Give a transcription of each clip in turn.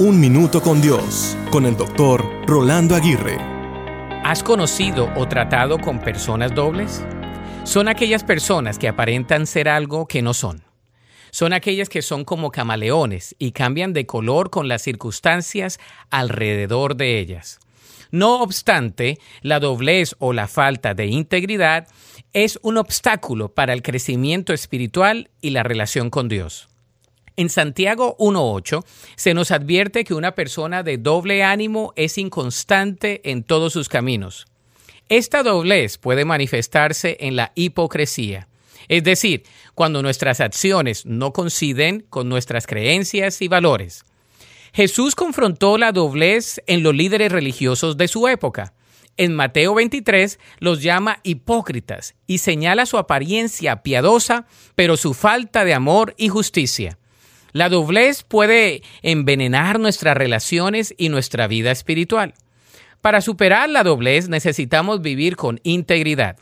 Un Minuto con Dios, con el doctor Rolando Aguirre. ¿Has conocido o tratado con personas dobles? Son aquellas personas que aparentan ser algo que no son. Son aquellas que son como camaleones y cambian de color con las circunstancias alrededor de ellas. No obstante, la doblez o la falta de integridad es un obstáculo para el crecimiento espiritual y la relación con Dios. En Santiago 1.8 se nos advierte que una persona de doble ánimo es inconstante en todos sus caminos. Esta doblez puede manifestarse en la hipocresía, es decir, cuando nuestras acciones no coinciden con nuestras creencias y valores. Jesús confrontó la doblez en los líderes religiosos de su época. En Mateo 23 los llama hipócritas y señala su apariencia piadosa, pero su falta de amor y justicia. La doblez puede envenenar nuestras relaciones y nuestra vida espiritual. Para superar la doblez necesitamos vivir con integridad.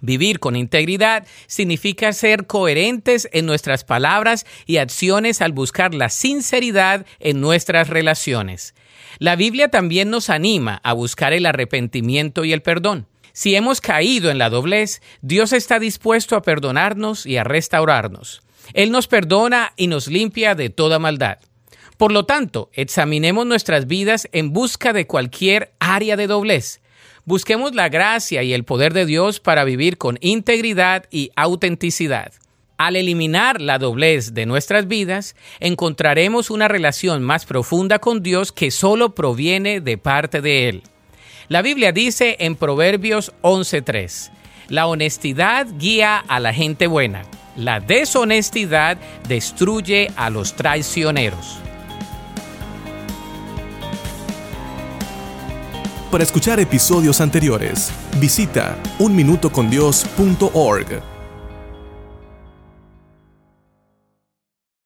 Vivir con integridad significa ser coherentes en nuestras palabras y acciones al buscar la sinceridad en nuestras relaciones. La Biblia también nos anima a buscar el arrepentimiento y el perdón. Si hemos caído en la doblez, Dios está dispuesto a perdonarnos y a restaurarnos. Él nos perdona y nos limpia de toda maldad. Por lo tanto, examinemos nuestras vidas en busca de cualquier área de doblez. Busquemos la gracia y el poder de Dios para vivir con integridad y autenticidad. Al eliminar la doblez de nuestras vidas, encontraremos una relación más profunda con Dios que solo proviene de parte de Él. La Biblia dice en Proverbios 11:3, la honestidad guía a la gente buena la deshonestidad destruye a los traicioneros. Para escuchar episodios anteriores, visita unminutocondios.org.